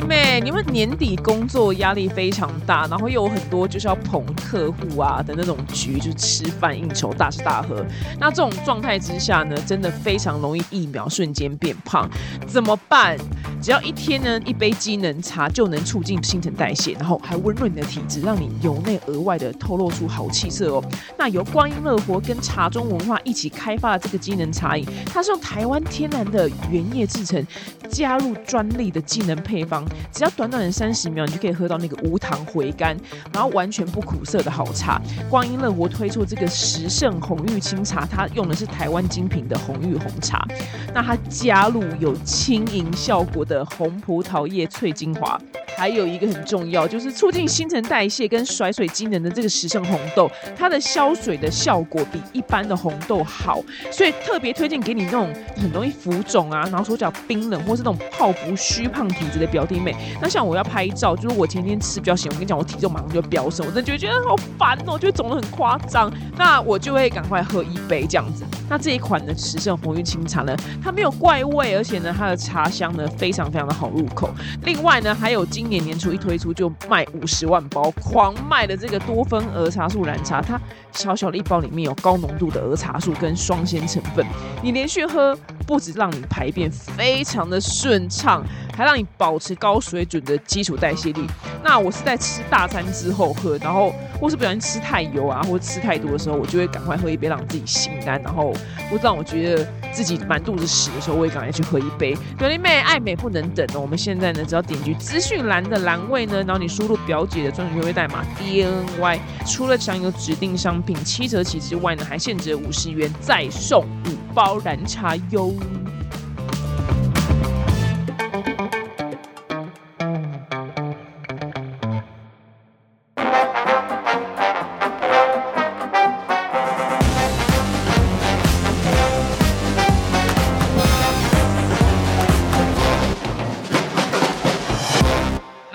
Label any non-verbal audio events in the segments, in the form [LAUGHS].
妹，你们年底工作压力非常大，然后又有很多就是要捧客户啊的那种局，就是吃饭应酬、大吃大喝。那这种状态之下呢，真的非常容易一秒瞬间变胖，怎么办？只要一天呢一杯机能茶就能促进新陈代谢，然后还温润你的体质，让你由内而外的透露出好气色哦。那由光阴乐活跟茶中文化一起开发的这个机能茶饮，它是用台湾天然的原液制成，加入专利的机能配方，只要短短的三十秒，你就可以喝到那个无糖回甘，然后完全不苦涩的好茶。光阴乐活推出这个十胜红玉清茶，它用的是台湾精品的红玉红茶，那它加入有轻盈效果的红葡萄叶萃精华，还有一个很重要，就是促进新陈代谢跟甩水机能的这个十胜红豆，它的消水的效果比一般的红豆好，所以特别推荐给你那种很容易浮肿啊，然后手脚冰冷或是那种泡芙虚胖体质的表弟美。那像我要拍照，就是我前天吃比较咸，我跟你讲，我体重马上就飙升，我真的觉得好烦哦，就肿得很夸张，那我就会赶快喝一杯这样子。那这一款的池胜红玉清茶呢，它没有怪味，而且呢，它的茶香呢非常非常的好入口。另外呢，还有今年年初一推出就卖五十万包狂卖的这个多酚儿茶素蓝茶，它小小的一包里面有高浓度的儿茶素跟双鲜成分，你连续喝不止让你排便非常的顺畅，还让你保持高高水准的基础代谢力。那我是在吃大餐之后喝，然后或是不小心吃太油啊，或者吃太多的时候，我就会赶快喝一杯让自己心安，然后或让我觉得自己满肚子屎的时候，我也赶快去喝一杯。表弟妹爱美不能等哦，我们现在呢只要点击资讯栏的栏位呢，然后你输入表姐的专属优惠代码 D N Y，除了享有指定商品七折起之外呢，还限值五十元再送五包蓝茶哟。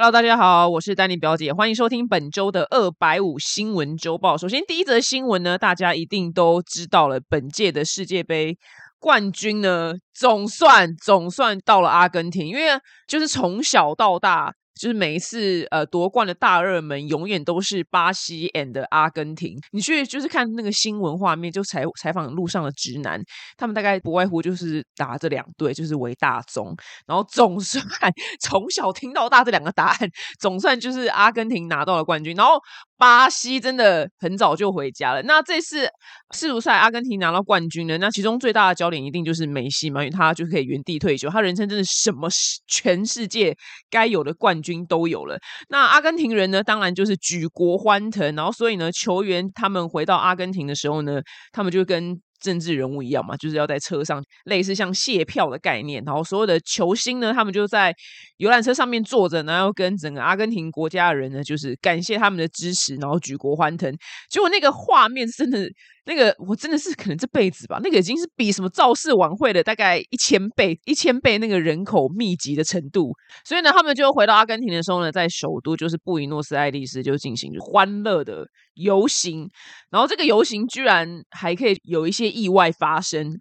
Hello，大家好，我是丹尼表姐，欢迎收听本周的二百五新闻周报。首先，第一则新闻呢，大家一定都知道了，本届的世界杯冠军呢，总算总算到了阿根廷，因为就是从小到大。就是每一次呃夺冠的大热门，永远都是巴西 and 阿根廷。你去就是看那个新闻画面，就采采访路上的直男，他们大概不外乎就是打这两队，就是为大宗。然后总算 [LAUGHS] 从小听到大这两个答案，总算就是阿根廷拿到了冠军。然后巴西真的很早就回家了。那这次世足赛阿根廷拿到冠军呢？那其中最大的焦点一定就是梅西嘛，因为他就可以原地退休。他人生真的什么全世界该有的冠军都有了。那阿根廷人呢，当然就是举国欢腾。然后所以呢，球员他们回到阿根廷的时候呢，他们就跟政治人物一样嘛，就是要在车上类似像谢票的概念。然后所有的球星呢，他们就在游览车上面坐着，然后跟整个阿根廷国家的人呢，就是感谢他们的支持，然后举国欢腾。结果那个画面真的。那个我真的是可能这辈子吧，那个已经是比什么造势晚会的大概一千倍、一千倍那个人口密集的程度。所以呢，他们就回到阿根廷的时候呢，在首都就是布宜诺斯艾利斯就进行欢乐的游行。然后这个游行居然还可以有一些意外发生。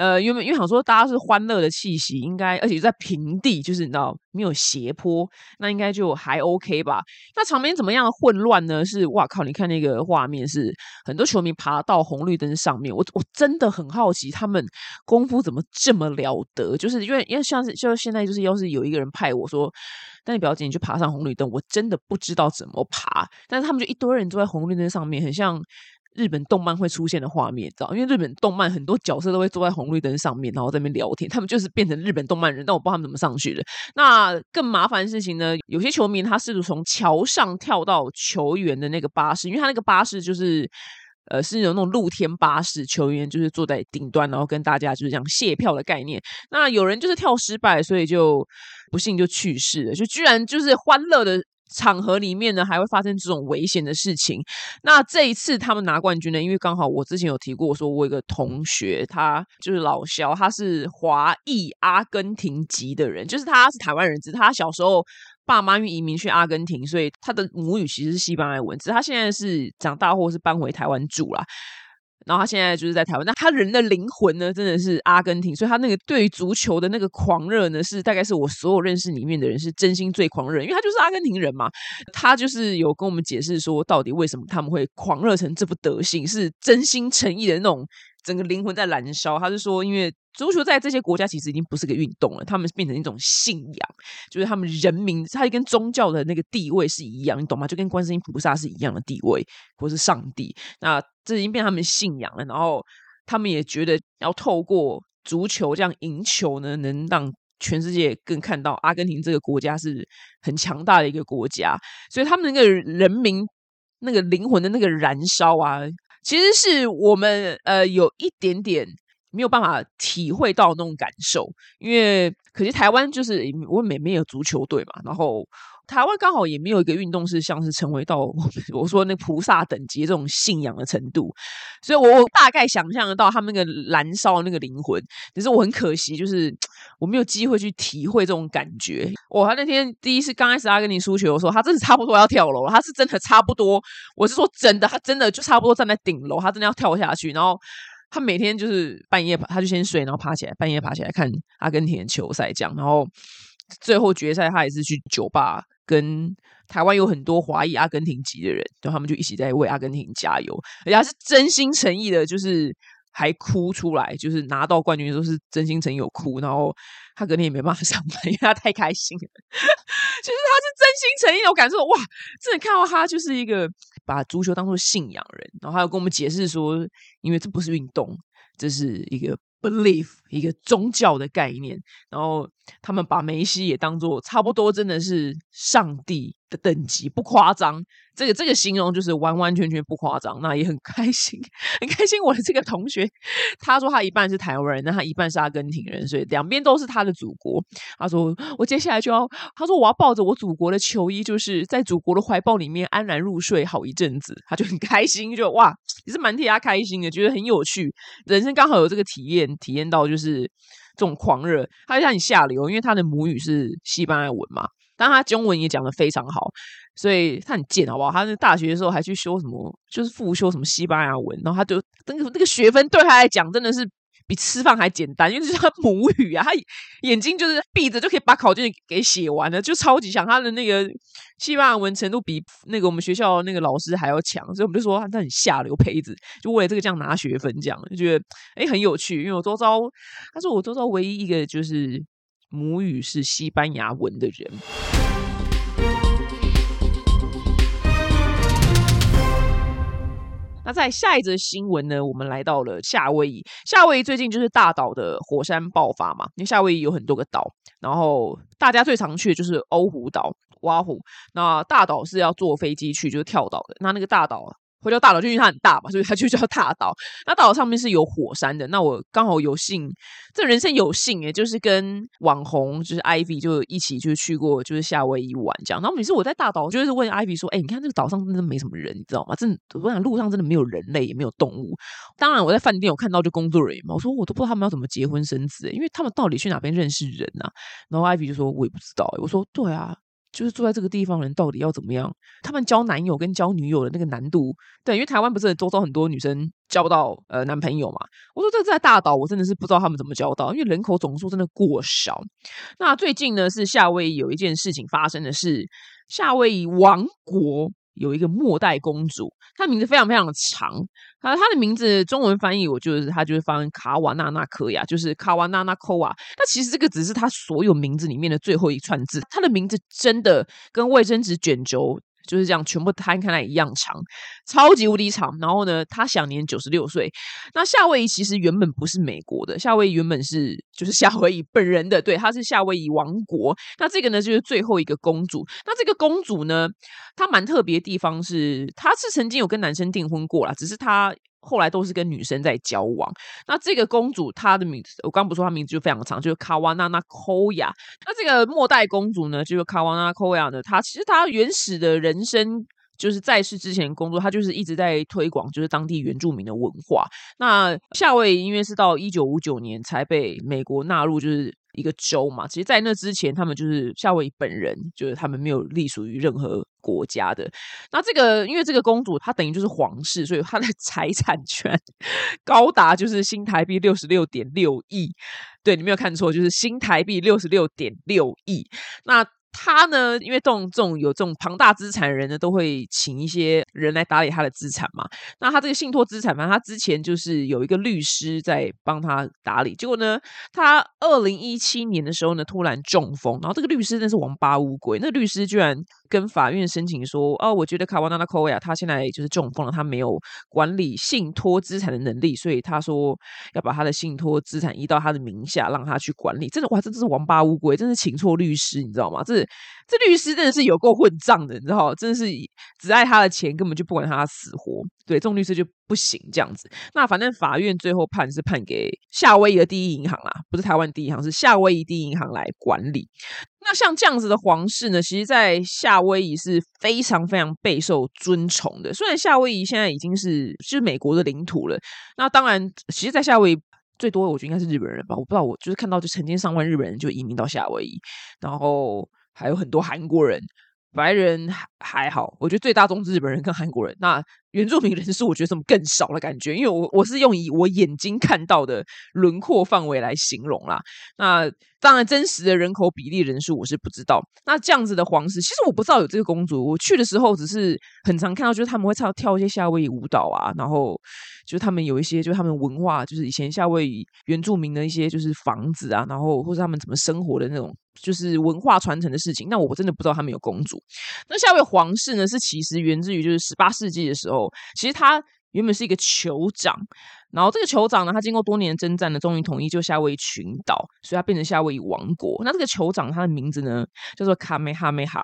呃，因为因为想说大家是欢乐的气息，应该而且在平地，就是你知道没有斜坡，那应该就还 OK 吧？那场面怎么样混乱呢？是哇靠！你看那个画面，是很多球迷爬到红绿灯上面，我我真的很好奇，他们功夫怎么这么了得？就是因为因为像是就现在就是要是有一个人派我说，但你表姐你去爬上红绿灯，我真的不知道怎么爬，但是他们就一堆人坐在红绿灯上面，很像。日本动漫会出现的画面，知道？因为日本动漫很多角色都会坐在红绿灯上面，然后在那边聊天。他们就是变成日本动漫人，但我不知道他们怎么上去的。那更麻烦的事情呢？有些球迷他试图从桥上跳到球员的那个巴士，因为他那个巴士就是呃是有那种露天巴士，球员就是坐在顶端，然后跟大家就是这样卸票的概念。那有人就是跳失败，所以就不幸就去世了。就居然就是欢乐的。场合里面呢，还会发生这种危险的事情。那这一次他们拿冠军呢，因为刚好我之前有提过，说我有个同学，他就是老肖，他是华裔阿根廷籍的人，就是他是台湾人，只是他小时候爸妈因为移民去阿根廷，所以他的母语其实是西班牙文，只是他现在是长大或是搬回台湾住啦。然后他现在就是在台湾，那他人的灵魂呢，真的是阿根廷，所以他那个对于足球的那个狂热呢，是大概是我所有认识里面的人是真心最狂热，因为他就是阿根廷人嘛。他就是有跟我们解释说，到底为什么他们会狂热成这副德性，是真心诚意的那种。整个灵魂在燃烧，他是说，因为足球在这些国家其实已经不是个运动了，他们变成一种信仰，就是他们人民，它跟宗教的那个地位是一样，你懂吗？就跟观世音菩萨是一样的地位，或是上帝。那这已经变他们信仰了，然后他们也觉得要透过足球这样赢球呢，能让全世界更看到阿根廷这个国家是很强大的一个国家，所以他们那个人民那个灵魂的那个燃烧啊。其实是我们呃有一点点没有办法体会到那种感受，因为可惜台湾就是我们没有足球队嘛，然后。台湾刚好也没有一个运动是像是成为到我说那菩萨等级这种信仰的程度，所以我我大概想象得到他们那个燃烧那个灵魂，只是我很可惜，就是我没有机会去体会这种感觉。我他那天第一次刚开始他跟你输球的时候，他真的差不多要跳楼了，他是真的差不多，我是说真的，他真的就差不多站在顶楼，他真的要跳下去。然后他每天就是半夜他就先睡，然后爬起来，半夜爬起来看阿根廷球赛这样，然后最后决赛他也是去酒吧。跟台湾有很多华裔阿根廷籍的人，然后他们就一起在为阿根廷加油，而且他是真心诚意的，就是还哭出来，就是拿到冠军的时候是真心诚意有哭，然后他隔天也没办法 [LAUGHS] 上班，因为他太开心了。就是他是真心诚意，我感受哇，真的看到他就是一个把足球当做信仰人，然后还有跟我们解释说，因为这不是运动，这是一个。Belief 一个宗教的概念，然后他们把梅西也当做差不多，真的是上帝的等级，不夸张。这个这个形容就是完完全全不夸张，那也很开心，[LAUGHS] 很开心。我的这个同学，他说他一半是台湾人，那他一半是阿根廷人，所以两边都是他的祖国。他说我接下来就要，他说我要抱着我祖国的球衣，就是在祖国的怀抱里面安然入睡好一阵子。他就很开心，就哇，也是蛮替他开心的，觉得很有趣，人生刚好有这个体验，体验到就是这种狂热。他就像你下流，因为他的母语是西班牙文嘛。但他中文也讲的非常好，所以他很贱，好不好？他在大学的时候还去修什么，就是复修什么西班牙文，然后他就那个那个学分对他来讲真的是比吃饭还简单，因为是他母语啊，他眼睛就是闭着就可以把考卷给写完了，就超级强。他的那个西班牙文程度比那个我们学校那个老师还要强，所以我们就说他很下流胚子，就为了这个这样拿学分，这样就觉得哎很有趣。因为我周遭他是我周遭唯一一个就是。母语是西班牙文的人。那在下一则新闻呢？我们来到了夏威夷。夏威夷最近就是大岛的火山爆发嘛，因为夏威夷有很多个岛，然后大家最常去的就是欧胡岛、瓦湖。那大岛是要坐飞机去，就是跳岛的。那那个大岛。会叫大岛，就因为它很大嘛，所以它就叫大岛。那大岛上面是有火山的。那我刚好有幸，这人生有幸诶，就是跟网红就是 Ivy 就一起就去过，就是夏威夷玩这样。然后每次我在大岛，就是问 Ivy 说：“哎，你看这个岛上真的没什么人，你知道吗？真的，我想路上真的没有人类，也没有动物。当然我在饭店有看到就工作人员嘛，我说我都不知道他们要怎么结婚生子，因为他们到底去哪边认识人啊？然后 Ivy 就说：我也不知道。我说：对啊。”就是住在这个地方人到底要怎么样？他们交男友跟交女友的那个难度，对，因为台湾不是周遭很多女生交不到呃男朋友嘛。我说这在大岛，我真的是不知道他们怎么交到，因为人口总数真的过少。那最近呢，是夏威夷有一件事情发生的是夏威夷王国。有一个末代公主，她名字非常非常的长，啊，她的名字中文翻译我就是她就是翻卡瓦纳纳科亚，就是卡瓦纳纳科瓦。那其实这个只是她所有名字里面的最后一串字，她的名字真的跟卫生纸卷轴。就是这样，全部摊开来一样长，超级无敌长。然后呢，他享年九十六岁。那夏威夷其实原本不是美国的，夏威夷原本是就是夏威夷本人的，对，他是夏威夷王国。那这个呢，就是最后一个公主。那这个公主呢，她蛮特别的地方是，她是曾经有跟男生订婚过啦，只是她。后来都是跟女生在交往。那这个公主她的名字，我刚不说她名字就非常长，就是卡瓦纳纳科亚。那这个末代公主呢，就是卡瓦纳科亚呢，她其实她原始的人生就是在世之前工作，他就是一直在推广就是当地原住民的文化。那夏威夷因为是到一九五九年才被美国纳入，就是一个州嘛。其实，在那之前，他们就是夏威夷本人，就是他们没有隶属于任何国家的。那这个，因为这个公主她等于就是皇室，所以她的 [LAUGHS] 财产权高达就是新台币六十六点六亿。对你没有看错，就是新台币六十六点六亿。那他呢？因为这种这种有这种庞大资产的人呢，都会请一些人来打理他的资产嘛。那他这个信托资产嘛，他之前就是有一个律师在帮他打理。结果呢，他二零一七年的时候呢，突然中风，然后这个律师那是王八乌龟，那律师居然跟法院申请说：“哦，我觉得卡瓦纳纳科维亚他现在就是中风了，他没有管理信托资产的能力，所以他说要把他的信托资产移到他的名下，让他去管理。”真的哇，真的是王八乌龟，真是请错律师，你知道吗？这这律师真的是有够混账的，你知道真的是只爱他的钱，根本就不管他的死活。对，这种律师就不行这样子。那反正法院最后判是判给夏威夷的第一银行啦，不是台湾第一银行，是夏威夷第一银行来管理。那像这样子的皇室呢，其实，在夏威夷是非常非常备受尊崇的。虽然夏威夷现在已经是是美国的领土了，那当然，其实，在夏威夷最多我觉得应该是日本人吧，我不知道，我就是看到就成千上万日本人就移民到夏威夷，然后。还有很多韩国人，白人还还好，我觉得最大宗是日本人跟韩国人。那原住民人数，我觉得怎么更少的感觉？因为我我是用以我眼睛看到的轮廓范围来形容啦。那当然，真实的人口比例人数我是不知道。那这样子的皇室，其实我不知道有这个公主。我去的时候只是很常看到，就是他们会跳跳一些夏威夷舞蹈啊，然后就是他们有一些就是他们文化，就是以前夏威夷原住民的一些就是房子啊，然后或者他们怎么生活的那种，就是文化传承的事情。那我真的不知道他们有公主。那夏威夷皇室呢，是其实源自于就是十八世纪的时候，其实他原本是一个酋长。然后这个酋长呢，他经过多年征战呢，终于统一就夏威夷群岛，所以他变成夏威夷王国。那这个酋长他的名字呢，叫做卡梅哈梅哈。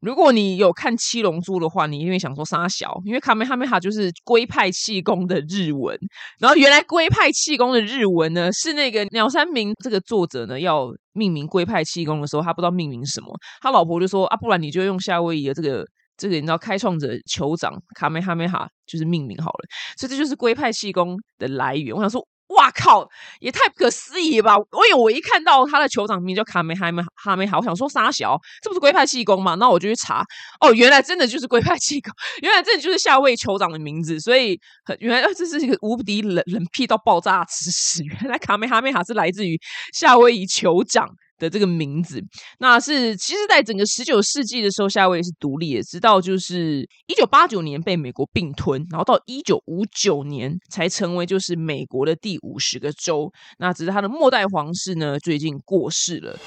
如果你有看七龙珠的话，你一定想说沙小，因为卡梅哈梅哈就是龟派气功的日文。然后原来龟派气功的日文呢，是那个鸟山明这个作者呢要命名龟派气功的时候，他不知道命名什么，他老婆就说啊，不然你就用夏威夷的这个。这个你知道，开创者酋长卡梅哈梅哈就是命名好了，所以这就是龟派气功的来源。我想说，哇靠，也太不可思议吧！我有我一看到他的酋长名叫卡梅哈梅哈梅哈，我想说傻小，这不是龟派气功吗？那我就去查，哦，原来真的就是龟派气功，原来这就是夏威夷酋长的名字。所以原来这是一个无敌冷冷僻到爆炸的知识。原来卡梅哈梅哈是来自于夏威夷酋长。的这个名字，那是其实，在整个十九世纪的时候，夏威夷是独立的，直到就是一九八九年被美国并吞，然后到一九五九年才成为就是美国的第五十个州。那只是他的末代皇室呢，最近过世了。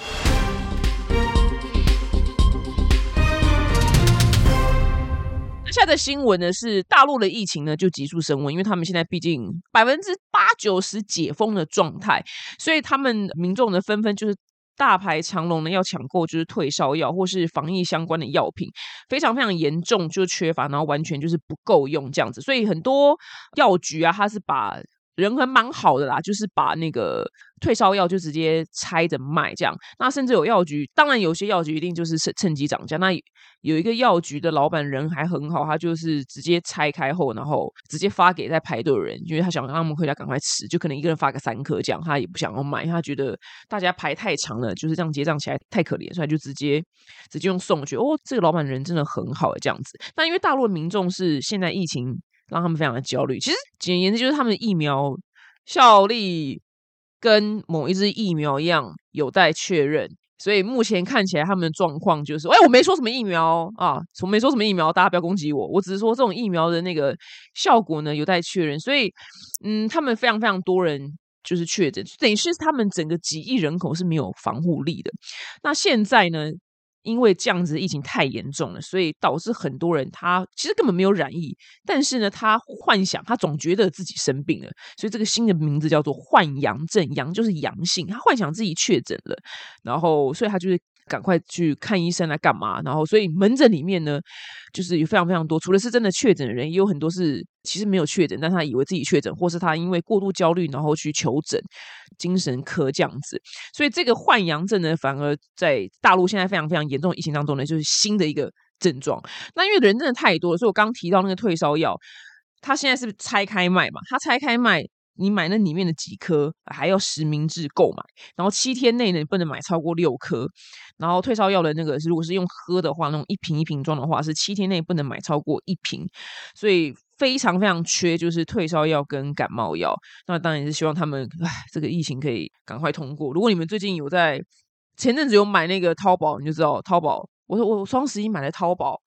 现在的新闻呢是大陆的疫情呢就急速升温，因为他们现在毕竟百分之八九十解封的状态，所以他们民众呢纷纷就是。大排长龙呢，要抢购就是退烧药或是防疫相关的药品，非常非常严重，就缺乏，然后完全就是不够用这样子，所以很多药局啊，它是把。人还蛮好的啦，就是把那个退烧药就直接拆着卖这样。那甚至有药局，当然有些药局一定就是趁趁机涨价。那有一个药局的老板人还很好，他就是直接拆开后，然后直接发给在排队的人，因为他想让他们回家赶快吃，就可能一个人发个三颗这样，他也不想要买，他觉得大家排太长了，就是这样结账起来太可怜，所以就直接直接用送去。哦，这个老板人真的很好这样子。但因为大陆民众是现在疫情。让他们非常的焦虑。其实简言之，就是他们的疫苗效力跟某一支疫苗一样有待确认。所以目前看起来他们的状况就是：哎，我没说什么疫苗啊，我没说什么疫苗，大家不要攻击我。我只是说这种疫苗的那个效果呢有待确认。所以，嗯，他们非常非常多人就是确诊，等于是他们整个几亿人口是没有防护力的。那现在呢？因为这样子疫情太严重了，所以导致很多人他其实根本没有染疫，但是呢，他幻想他总觉得自己生病了，所以这个新的名字叫做“患阳症”，阳就是阳性，他幻想自己确诊了，然后所以他就是。赶快去看医生来干嘛？然后，所以门诊里面呢，就是有非常非常多，除了是真的确诊的人，也有很多是其实没有确诊，但他以为自己确诊，或是他因为过度焦虑，然后去求诊精神科这样子。所以这个患阳症呢，反而在大陆现在非常非常严重的疫情当中呢，就是新的一个症状。那因为人真的太多了，所以我刚提到那个退烧药，它现在是拆开卖嘛？它拆开卖。你买那里面的几颗，还要实名制购买，然后七天内呢，不能买超过六颗。然后退烧药的那个，如果是用喝的话，那种一瓶一瓶装的话，是七天内不能买超过一瓶。所以非常非常缺，就是退烧药跟感冒药。那当然是希望他们，唉，这个疫情可以赶快通过。如果你们最近有在前阵子有买那个淘宝，你就知道淘宝，我说我双十一买的淘宝。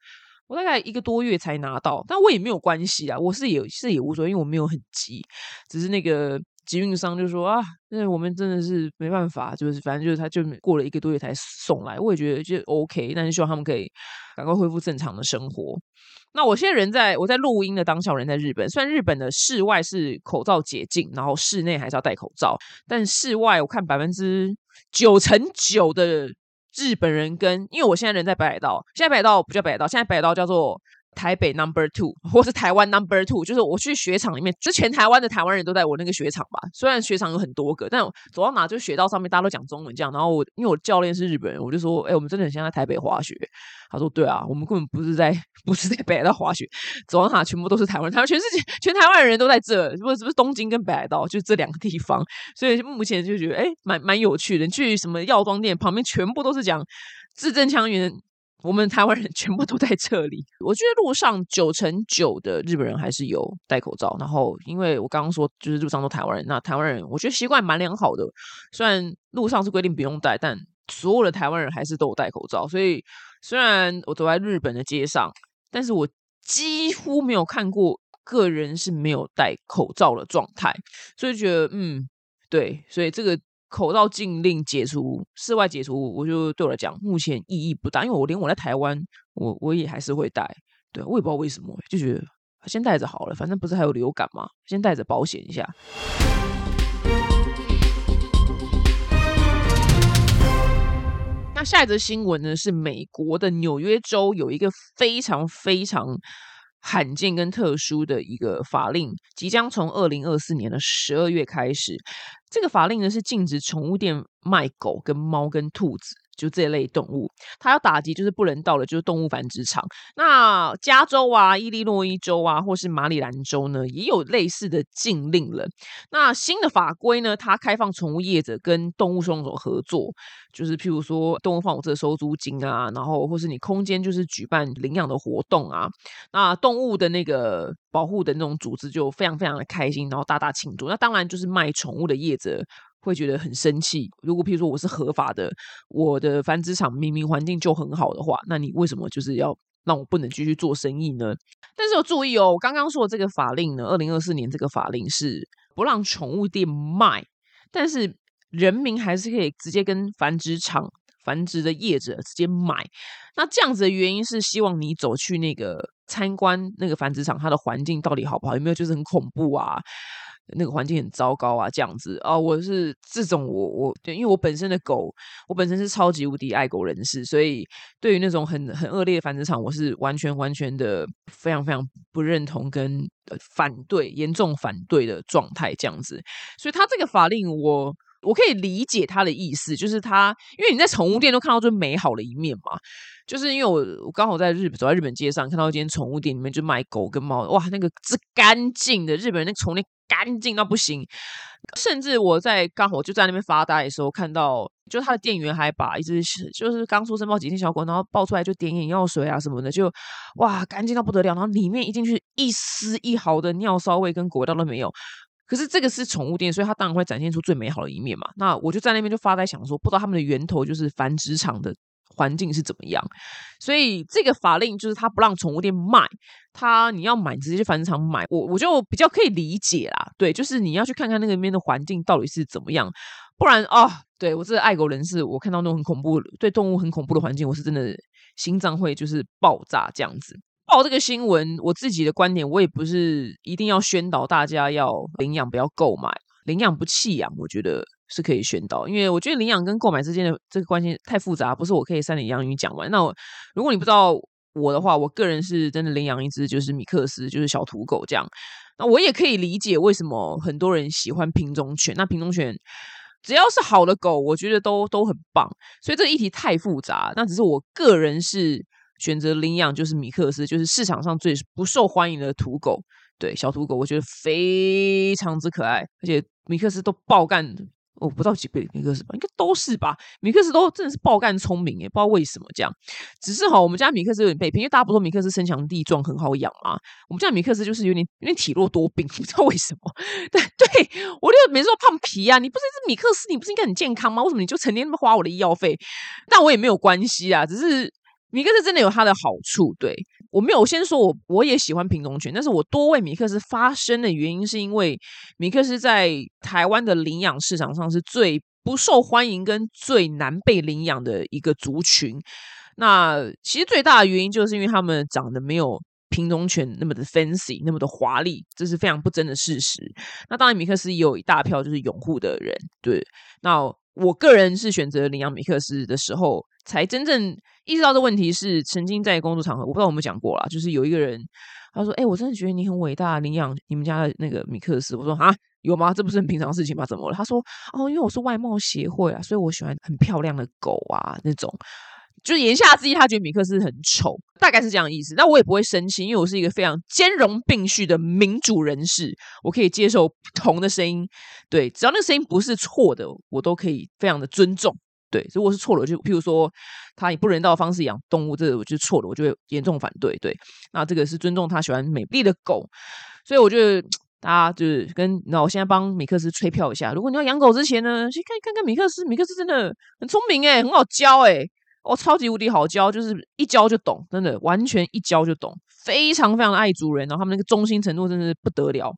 我大概一个多月才拿到，但我也没有关系啊，我是也是也无所谓，因为我没有很急，只是那个集运商就说啊，那我们真的是没办法，就是反正就是他就过了一个多月才送来，我也觉得就 OK，但是希望他们可以赶快恢复正常的生活。那我现在人在我在录音的当下，人在日本，虽然日本的室外是口罩解禁，然后室内还是要戴口罩，但室外我看百分之九成九的。日本人跟，因为我现在人在北海道，现在北海道不叫北海道，现在北海道叫做。台北 Number Two，[LAUGHS] 或是台湾 Number Two，就是我去雪场里面，就全台湾的台湾人都在我那个雪场吧。虽然雪场有很多个，但走到哪就雪道上面大家都讲中文这样。然后我因为我教练是日本人，我就说：“哎，我们真的很像在台北滑雪。”他说：“对啊，我们根本不是在不是在北海道滑雪，走到哪全部都是台湾，台湾全世界全台湾人都在这，不是不是东京跟北海道，就这两个地方。所以目前就觉得哎，蛮蛮有趣的。去什么药妆店旁边，全部都是讲字正腔圆。”我们台湾人全部都在这里，我觉得路上九成九的日本人还是有戴口罩。然后，因为我刚刚说就是路上都台湾人，那台湾人我觉得习惯蛮良好的。虽然路上是规定不用戴，但所有的台湾人还是都有戴口罩。所以，虽然我走在日本的街上，但是我几乎没有看过个人是没有戴口罩的状态。所以觉得，嗯，对，所以这个。口罩禁令解除，室外解除，我就对我来讲，目前意义不大，因为我连我在台湾，我我也还是会戴，对我也不知道为什么，就觉得先戴着好了，反正不是还有流感嘛，先戴着保险一下。那下一则新闻呢，是美国的纽约州有一个非常非常。罕见跟特殊的一个法令，即将从二零二四年的十二月开始。这个法令呢是禁止宠物店卖狗、跟猫、跟兔子。就这类动物，它要打击就是不人道的，就是动物繁殖场。那加州啊、伊利诺伊州啊，或是马里兰州呢，也有类似的禁令了。那新的法规呢，它开放宠物业者跟动物收容所合作，就是譬如说动物放我这收租金啊，然后或是你空间就是举办领养的活动啊，那动物的那个保护的那种组织就非常非常的开心，然后大大庆祝。那当然就是卖宠物的业者。会觉得很生气。如果譬如说我是合法的，我的繁殖场明明环境就很好的话，那你为什么就是要让我不能继续做生意呢？但是要注意哦，我刚刚说的这个法令呢，二零二四年这个法令是不让宠物店卖，但是人民还是可以直接跟繁殖场繁殖的业者直接买。那这样子的原因是希望你走去那个参观那个繁殖场，它的环境到底好不好？有没有就是很恐怖啊？那个环境很糟糕啊，这样子啊，我是这种我我对，因为我本身的狗，我本身是超级无敌爱狗人士，所以对于那种很很恶劣的繁殖场，我是完全完全的非常非常不认同跟反对，严重反对的状态这样子。所以他这个法令，我我我可以理解他的意思，就是他因为你在宠物店都看到最美好的一面嘛，就是因为我我刚好在日本走在日本街上，看到一间宠物店里面就卖狗跟猫，哇，那个是干净的，日本人那宠物店。干净到不行，甚至我在刚好就在那边发呆的时候，看到就他的店员还把一只就是刚出生抱几天小狗，然后抱出来就点眼药水啊什么的，就哇干净到不得了，然后里面一进去一丝一毫的尿骚味跟狗味道都没有。可是这个是宠物店，所以它当然会展现出最美好的一面嘛。那我就在那边就发呆想说，不知道他们的源头就是繁殖场的。环境是怎么样？所以这个法令就是他不让宠物店卖，他你要买直接去繁殖场买。我我就比较可以理解啦，对，就是你要去看看那个边的环境到底是怎么样，不然啊，对我这个爱狗人士，我看到那种很恐怖、对动物很恐怖的环境，我是真的心脏会就是爆炸这样子。报这个新闻，我自己的观点，我也不是一定要宣导大家要领养，不要购买。领养不弃养，我觉得是可以宣导，因为我觉得领养跟购买之间的这个关系太复杂，不是我可以三言两语讲完。那我如果你不知道我的话，我个人是真的领养一只就是米克斯，就是小土狗这样。那我也可以理解为什么很多人喜欢品种犬。那品种犬只要是好的狗，我觉得都都很棒。所以这个议题太复杂，那只是我个人是选择领养就是米克斯，就是市场上最不受欢迎的土狗。对，小土狗我觉得非常之可爱，而且米克斯都爆干。我不知道几倍米克斯吧，应该都是吧。米克斯都真的是爆干聪明诶，不知道为什么这样。只是哈，我们家米克斯有点被骗，因为大家不说米克斯身强力壮很好养嘛。我们家米克斯就是有点有点体弱多病，不知道为什么。[LAUGHS] 对对，我就每次说胖皮啊，你不是一只米克斯，你不是应该很健康吗？为什么你就成天那么花我的医药费？但我也没有关系啊，只是。米克斯真的有它的好处，对我没有先说，我我也喜欢品种犬，但是我多为米克斯发声的原因，是因为米克斯在台湾的领养市场上是最不受欢迎跟最难被领养的一个族群。那其实最大的原因，就是因为他们长得没有品种犬那么的 fancy，那么的华丽，这是非常不争的事实。那当然，米克斯也有一大票就是拥护的人，对。那我个人是选择领养米克斯的时候，才真正。意识到这问题是曾经在工作场合，我不知道有没有讲过啦，就是有一个人他说：“哎，我真的觉得你很伟大，领养你们家的那个米克斯。”我说：“啊，有吗？这不是很平常事情吗？怎么了？”他说：“哦，因为我是外貌协会啊，所以我喜欢很漂亮的狗啊，那种。”就言下之意，他觉得米克斯很丑，大概是这样意思。那我也不会生气，因为我是一个非常兼容并蓄的民主人士，我可以接受不同的声音。对，只要那个声音不是错的，我都可以非常的尊重。对，如果是错了，就譬如说他以不人道的方式养动物，这个我就错了，我就会严重反对。对，那这个是尊重他喜欢美丽的狗，所以我觉得大家就是跟那我现在帮米克斯吹票一下。如果你要养狗之前呢，先看看看米克斯，米克斯真的很聪明诶，很好教诶，哦，超级无敌好教，就是一教就懂，真的完全一教就懂，非常非常的爱主人，然后他们那个忠心程度真的是不得了。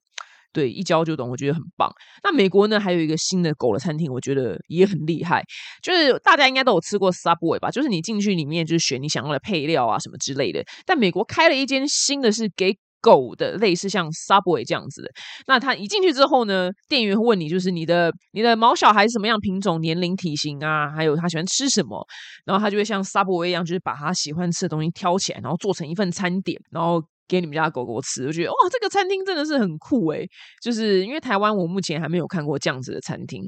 对，一教就懂，我觉得很棒。那美国呢，还有一个新的狗的餐厅，我觉得也很厉害。就是大家应该都有吃过 Subway 吧？就是你进去里面就是选你想要的配料啊什么之类的。但美国开了一间新的，是给狗的，类似像 Subway 这样子的。那他一进去之后呢，店员会问你，就是你的你的毛小孩是什么样品种、年龄、体型啊，还有他喜欢吃什么，然后他就会像 Subway 一样，就是把他喜欢吃的东西挑起来，然后做成一份餐点，然后。给你们家狗狗吃，我觉得哇，这个餐厅真的是很酷诶。就是因为台湾我目前还没有看过这样子的餐厅。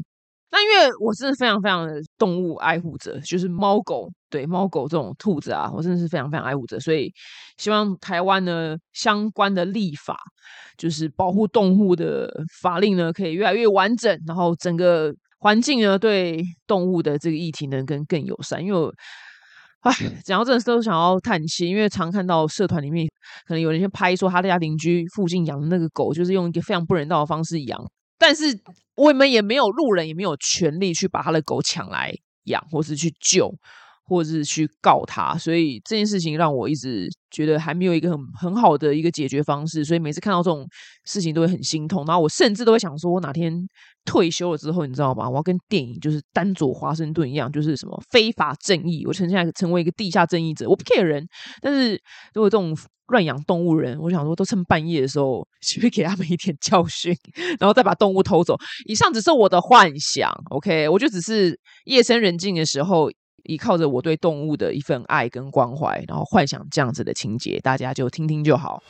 那因为我真的非常非常的动物爱护者，就是猫狗对猫狗这种兔子啊，我真的是非常非常爱护者，所以希望台湾呢相关的立法，就是保护动物的法令呢，可以越来越完整，然后整个环境呢对动物的这个议题能更更友善，因为。唉，讲到这都想要叹气，因为常看到社团里面可能有人先拍说他家邻居附近养的那个狗，就是用一个非常不人道的方式养，但是我们也没有路人也没有权利去把他的狗抢来养，或是去救。或者是去告他，所以这件事情让我一直觉得还没有一个很很好的一个解决方式，所以每次看到这种事情都会很心痛。然后我甚至都会想说，我哪天退休了之后，你知道吗？我要跟电影就是丹佐华盛顿一样，就是什么非法正义，我现在成为一个地下正义者。我不 care 人，但是如果这种乱养动物人，我想说都趁半夜的时候，去给他们一点教训，然后再把动物偷走。以上只是我的幻想，OK？我就只是夜深人静的时候。依靠着我对动物的一份爱跟关怀，然后幻想这样子的情节，大家就听听就好。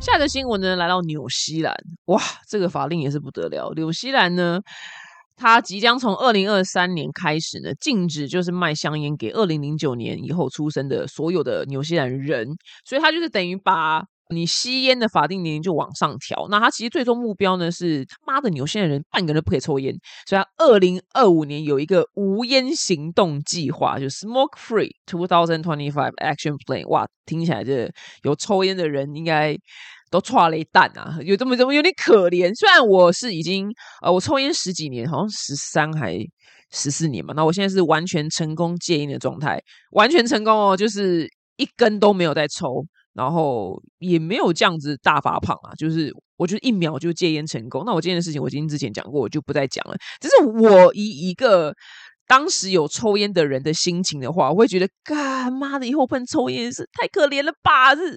下一个新闻呢，来到纽西兰，哇，这个法令也是不得了。纽西兰呢，它即将从二零二三年开始呢，禁止就是卖香烟给二零零九年以后出生的所有的纽西兰人，所以它就是等于把。你吸烟的法定年龄就往上调，那他其实最终目标呢是他妈的纽西兰人半个人不可以抽烟，所以他二零二五年有一个无烟行动计划，就 Smoke Free Two Thousand Twenty Five Action Plan。哇，听起来这有抽烟的人应该都错了一蛋啊，有这么这么有点可怜。虽然我是已经呃我抽烟十几年，好像十三还十四年嘛，那我现在是完全成功戒烟的状态，完全成功哦，就是一根都没有在抽。然后也没有这样子大发胖啊，就是我觉得一秒就戒烟成功。那我这件事情我今天之前讲过，我就不再讲了。只是我以一个当时有抽烟的人的心情的话，我会觉得，干妈的以后碰抽烟是太可怜了吧？是。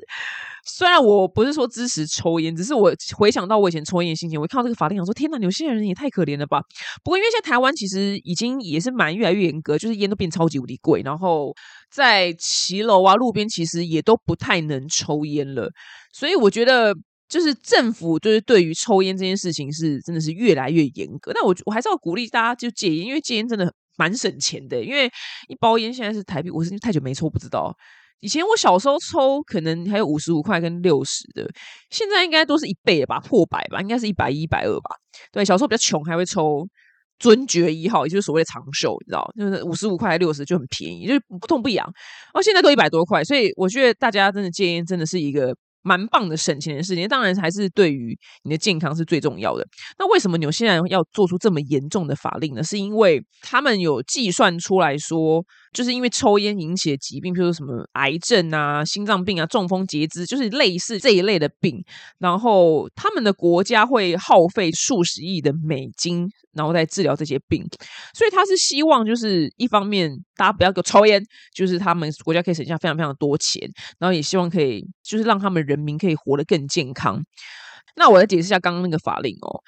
虽然我不是说支持抽烟，只是我回想到我以前抽烟的心情，我看到这个法令，想说天哪，有些人也太可怜了吧。不过因为现在台湾其实已经也是蛮越来越严格，就是烟都变超级无敌贵，然后在骑楼啊、路边其实也都不太能抽烟了。所以我觉得，就是政府就是对于抽烟这件事情是真的是越来越严格。那我我还是要鼓励大家就戒烟，因为戒烟真的蛮省钱的。因为一包烟现在是台币，我是太久没抽不知道。以前我小时候抽可能还有五十五块跟六十的，现在应该都是一倍了吧，破百吧，应该是一百一、百二吧。对，小时候比较穷，还会抽尊爵一号，也就是所谓的长寿，你知道，就是五十五块、六十就很便宜，就是不痛不痒。然后现在都一百多块，所以我觉得大家真的戒烟真的是一个。蛮棒的省钱的事情，当然还是对于你的健康是最重要的。那为什么纽西兰要做出这么严重的法令呢？是因为他们有计算出来说，就是因为抽烟引起的疾病，比如说什么癌症啊、心脏病啊、中风、截肢，就是类似这一类的病。然后他们的国家会耗费数十亿的美金，然后再治疗这些病。所以他是希望，就是一方面大家不要给抽烟，就是他们国家可以省下非常非常多钱，然后也希望可以就是让他们人。民可以活得更健康。那我来解释一下刚刚那个法令哦，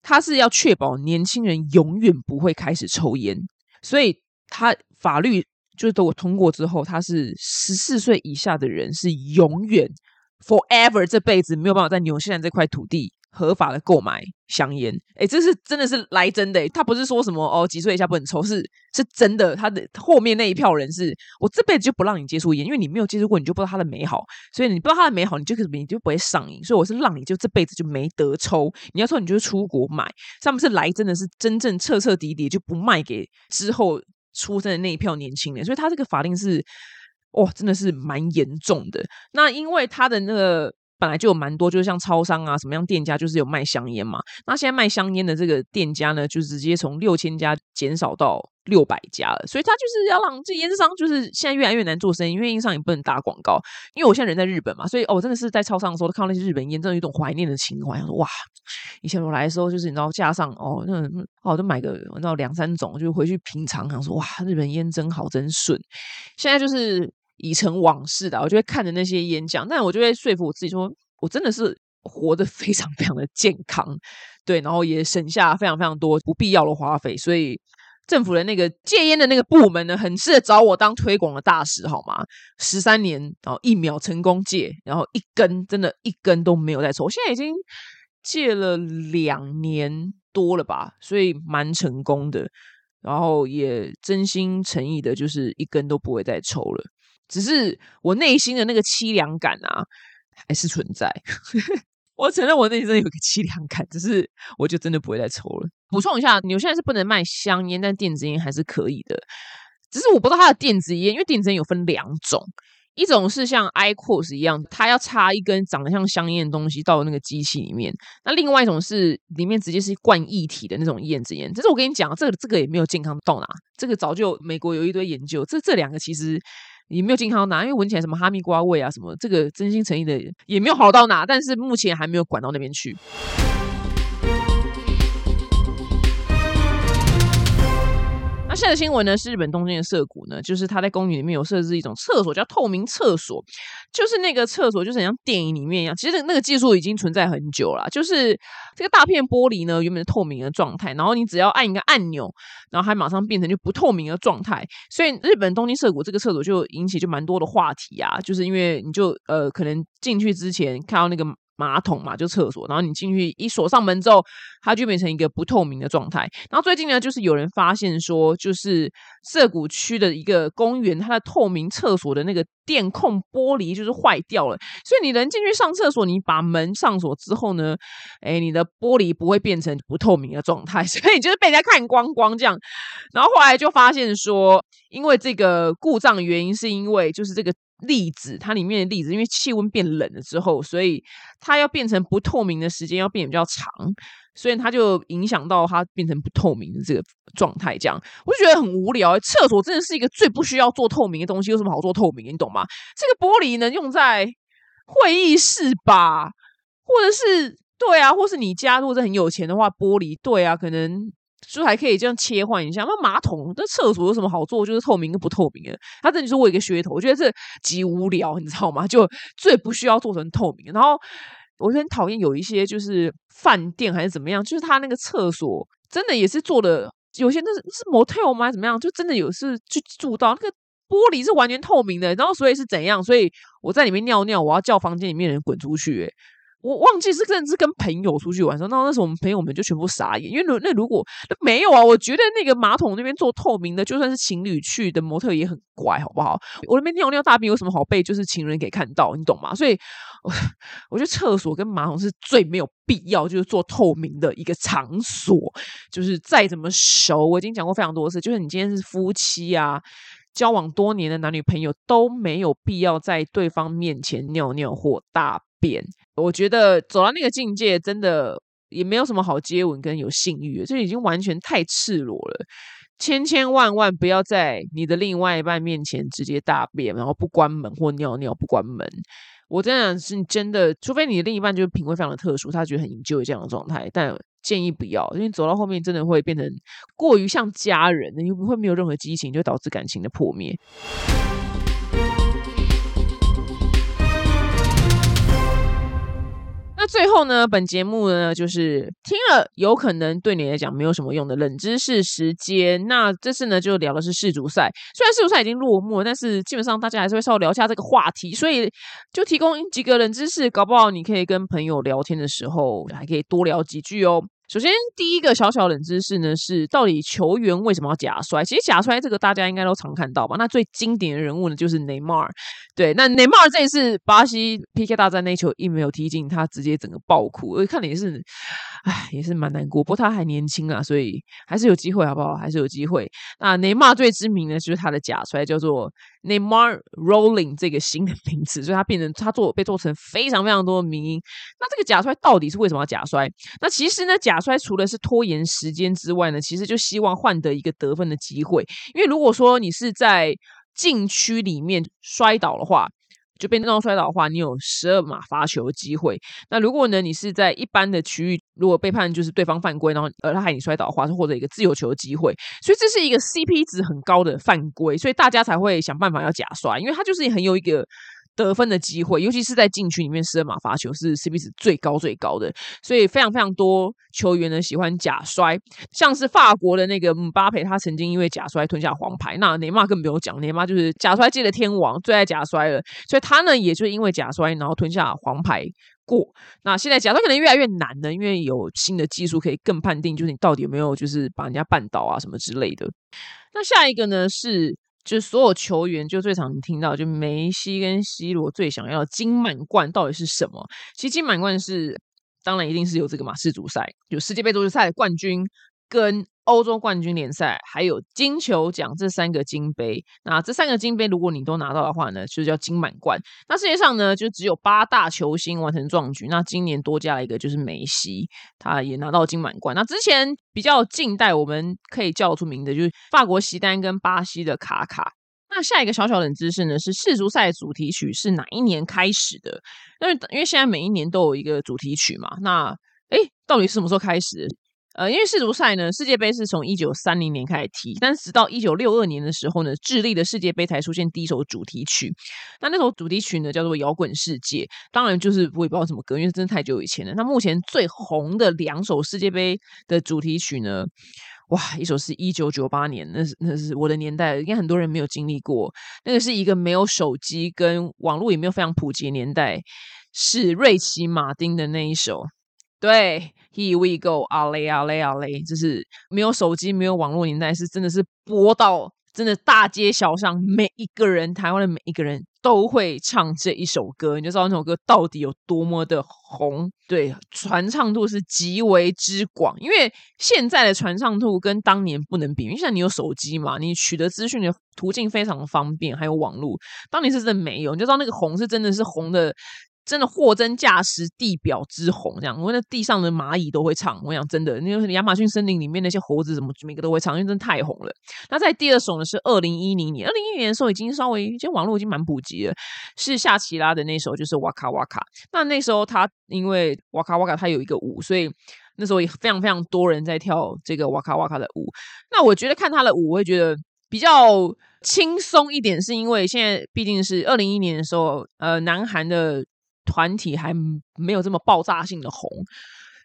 它是要确保年轻人永远不会开始抽烟，所以他法律就是等我通过之后，他是十四岁以下的人是永远 forever 这辈子没有办法在纽西兰这块土地。合法的购买香烟，哎，这是真的是来真的，他不是说什么哦几岁以下不能抽，是是真的。他的后面那一票人是，我这辈子就不让你接触烟，因为你没有接触过，你就不知道它的美好，所以你不知道它的美好，你就你就不会上瘾。所以我是让你就这辈子就没得抽，你要抽你就出国买。上面是来真的是真正彻彻底底就不卖给之后出生的那一票年轻人，所以他这个法令是哇，真的是蛮严重的。那因为他的那个。本来就有蛮多，就是像超商啊，什么样店家就是有卖香烟嘛。那现在卖香烟的这个店家呢，就直接从六千家减少到六百家了。所以他就是要让这烟商就是现在越来越难做生意，因为烟商也不能打广告。因为我现在人在日本嘛，所以哦，真的是在超商的时候看到那些日本烟，真的有一种怀念的情怀。说哇，以前我来的时候，就是你知道架上哦，那哦都买个你知道两三种，就回去品尝，想说哇，日本烟真好，真顺。现在就是。已成往事的，我就会看着那些演讲，但我就会说服我自己，说我真的是活得非常非常的健康，对，然后也省下非常非常多不必要的花费，所以政府的那个戒烟的那个部门呢，很适合找我当推广的大使，好吗？十三年，然后一秒成功戒，然后一根真的一根都没有再抽，我现在已经戒了两年多了吧，所以蛮成功的，然后也真心诚意的，就是一根都不会再抽了。只是我内心的那个凄凉感啊，还是存在。[LAUGHS] 我承认我内心有个凄凉感，只是我就真的不会再抽了。补充一下，纽现在是不能卖香烟，但电子烟还是可以的。只是我不知道它的电子烟，因为电子烟有分两种，一种是像 iQOS 一样，它要插一根长得像香烟的东西到那个机器里面；那另外一种是里面直接是灌液体的那种电子烟。只是我跟你讲，这个这个也没有健康到哪，这个早就美国有一堆研究，这这两个其实。也没有健康拿，因为闻起来什么哈密瓜味啊，什么这个真心诚意的也没有好到哪，但是目前还没有管到那边去。现在的新闻呢是日本东京的涩谷呢，就是他在公园里面有设置一种厕所，叫透明厕所，就是那个厕所就是很像电影里面一样，其实那个技术已经存在很久了，就是这个大片玻璃呢原本是透明的状态，然后你只要按一个按钮，然后它马上变成就不透明的状态，所以日本东京涩谷这个厕所就引起就蛮多的话题啊，就是因为你就呃可能进去之前看到那个。马桶嘛，就厕所，然后你进去一锁上门之后，它就变成一个不透明的状态。然后最近呢，就是有人发现说，就是涩谷区的一个公园，它的透明厕所的那个电控玻璃就是坏掉了，所以你人进去上厕所，你把门上锁之后呢，哎，你的玻璃不会变成不透明的状态，[LAUGHS] 所以就是被人家看光光这样。然后后来就发现说，因为这个故障原因，是因为就是这个。粒子，它里面的粒子，因为气温变冷了之后，所以它要变成不透明的时间要变比较长，所以它就影响到它变成不透明的这个状态。这样我就觉得很无聊。厕所真的是一个最不需要做透明的东西，有什么好做透明？你懂吗？这个玻璃能用在会议室吧，或者是对啊，或是你家如果是很有钱的话，玻璃对啊，可能。就还可以这样切换一下。那马桶、那厕所有什么好做？就是透明跟不透明的。它这就是我一个噱头，我觉得这极无聊，你知道吗？[LAUGHS] 就最不需要做成透明。然后我很讨厌有一些就是饭店还是怎么样，就是他那个厕所真的也是做的，有些那是是 motel 吗？怎么样？就真的有是去住到那个玻璃是完全透明的，然后所以是怎样？所以我在里面尿尿，我要叫房间里面人滚出去。我忘记是甚至跟朋友出去玩，那那时候我们朋友们就全部傻眼，因为如那如果没有啊，我觉得那个马桶那边做透明的，就算是情侣去的模特也很怪，好不好？我那边尿尿大便有什么好被就是情人给看到，你懂吗？所以，我我觉得厕所跟马桶是最没有必要就是做透明的一个场所，就是再怎么熟，我已经讲过非常多次，就是你今天是夫妻啊。交往多年的男女朋友都没有必要在对方面前尿尿或大便。我觉得走到那个境界，真的也没有什么好接吻跟有性欲，这已经完全太赤裸了。千千万万不要在你的另外一半面前直接大便，然后不关门或尿尿不关门。我真的是真的，除非你的另一半就是品味非常的特殊，他觉得很营救这样的状态，但。建议不要，因为走到后面真的会变成过于像家人，你不会没有任何激情，就导致感情的破灭。那最后呢，本节目呢，就是听了有可能对你来讲没有什么用的冷知识时间。那这次呢，就聊的是世足赛，虽然世足赛已经落幕，但是基本上大家还是会稍微聊一下这个话题，所以就提供几个冷知识，搞不好你可以跟朋友聊天的时候还可以多聊几句哦。首先，第一个小小冷知识呢，是到底球员为什么要假摔？其实假摔这个大家应该都常看到吧？那最经典的人物呢，就是内马尔。对，那内马尔这一次巴西 PK 大战那球一没有踢进，他直接整个爆哭，我看了也是，唉，也是蛮难过。不过他还年轻啊，所以还是有机会，好不好？还是有机会。那内马尔最知名的就是他的假摔，叫做 Neymar Rolling 这个新的名词，所以他变成他做被做成非常非常多的名音。那这个假摔到底是为什么要假摔？那其实呢，假摔除了是拖延时间之外呢，其实就希望换得一个得分的机会。因为如果说你是在禁区里面摔倒的话，就被那种摔倒的话，你有十二码罚球机会。那如果呢，你是在一般的区域，如果被判就是对方犯规，然后呃他害你摔倒的话，是获得一个自由球的机会。所以这是一个 CP 值很高的犯规，所以大家才会想办法要假摔，因为他就是很有一个。得分的机会，尤其是在禁区里面，射马罚球是 CP 值最高最高的，所以非常非常多球员呢喜欢假摔，像是法国的那个姆巴佩，他曾经因为假摔吞下黄牌。那内马尔更不用讲，内马尔就是假摔界的天王，最爱假摔了，所以他呢也就因为假摔，然后吞下黄牌过。那现在假摔可能越来越难了，因为有新的技术可以更判定，就是你到底有没有就是把人家绊倒啊什么之类的。那下一个呢是。就是所有球员就最常听到，就梅西跟 C 罗最想要金满贯到底是什么？其实金满贯是当然一定是有这个马氏足赛有世界杯足球赛冠军跟。欧洲冠军联赛还有金球奖这三个金杯，那这三个金杯如果你都拿到的话呢，就叫金满贯。那世界上呢，就只有八大球星完成壮举。那今年多加了一个，就是梅西，他也拿到金满贯。那之前比较近代，我们可以叫出名的，就是法国席丹跟巴西的卡卡。那下一个小小冷知识呢，是世足赛主题曲是哪一年开始的？因为因为现在每一年都有一个主题曲嘛，那哎，到底是什么时候开始？呃，因为世足赛呢，世界杯是从一九三零年开始踢，但直到一九六二年的时候呢，智利的世界杯才出现第一首主题曲。那那首主题曲呢，叫做《摇滚世界》，当然就是我也不知道什么歌，因为真的太久以前了。那目前最红的两首世界杯的主题曲呢，哇，一首是一九九八年，那是那是我的年代，应该很多人没有经历过。那个是一个没有手机跟网络也没有非常普及的年代，是瑞奇马丁的那一首。对，Here we go，阿雷阿雷阿雷，就是没有手机、没有网络年代，是真的是播到真的大街小巷，每一个人，台湾的每一个人都会唱这一首歌，你就知道那首歌到底有多么的红。对，传唱度是极为之广，因为现在的传唱度跟当年不能比，因为现在你有手机嘛，你取得资讯的途径非常方便，还有网络，当年是真的没有，你就知道那个红是真的是红的。真的货真价实，地表之红这样，我那地上的蚂蚁都会唱。我想真的，因为亚马逊森林里面那些猴子怎么每个都会唱，因为真的太红了。那在第二首呢是二零一零年，二零一零年的时候已经稍微，其实网络已经蛮普及了，是夏奇拉的那首就是哇卡哇卡。那那时候他因为哇卡哇卡他有一个舞，所以那时候也非常非常多人在跳这个哇卡哇卡的舞。那我觉得看他的舞，我会觉得比较轻松一点，是因为现在毕竟是二零一年的时候，呃，南韩的。团体还没有这么爆炸性的红，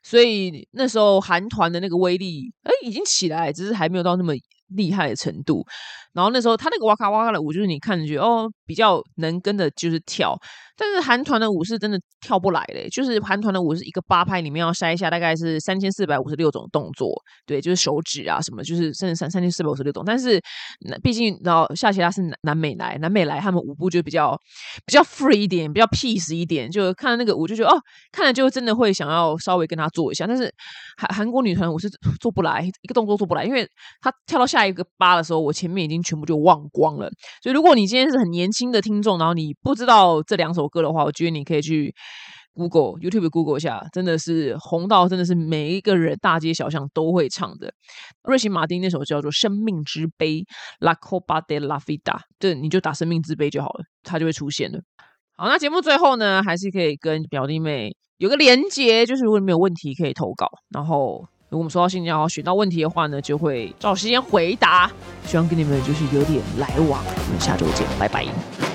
所以那时候韩团的那个威力，哎，已经起来，只是还没有到那么厉害的程度。然后那时候他那个哇咔哇咔的舞，就是你看着觉得哦，比较能跟着就是跳。但是韩团的舞是真的跳不来的，就是韩团的舞是一个八拍里面要筛一下大概是三千四百五十六种动作，对，就是手指啊什么，就是甚至三三千四百五十六种。但是毕竟然后夏奇拉是南南美来，南美来他们舞步就比较比较 free 一点，比较 peace 一点，就看到那个舞就觉得哦，看了就真的会想要稍微跟他做一下。但是韩韩国女团我是做不来一个动作做不来，因为他跳到下一个八的时候，我前面已经全部就忘光了。所以如果你今天是很年轻的听众，然后你不知道这两首歌的话，我觉得你可以去 Google YouTube Google 一下，真的是红到真的是每一个人大街小巷都会唱的。瑞奇马丁那首叫做《生命之杯》，La Copa de la Vida，对，你就打“生命之杯”就好了，它就会出现了。好，那节目最后呢，还是可以跟表弟妹有个连接，就是如果你没有问题可以投稿，然后如果我们收到信件，选到问题的话呢，就会找时间回答。希望跟你们就是有点来往。我们下周见，拜拜。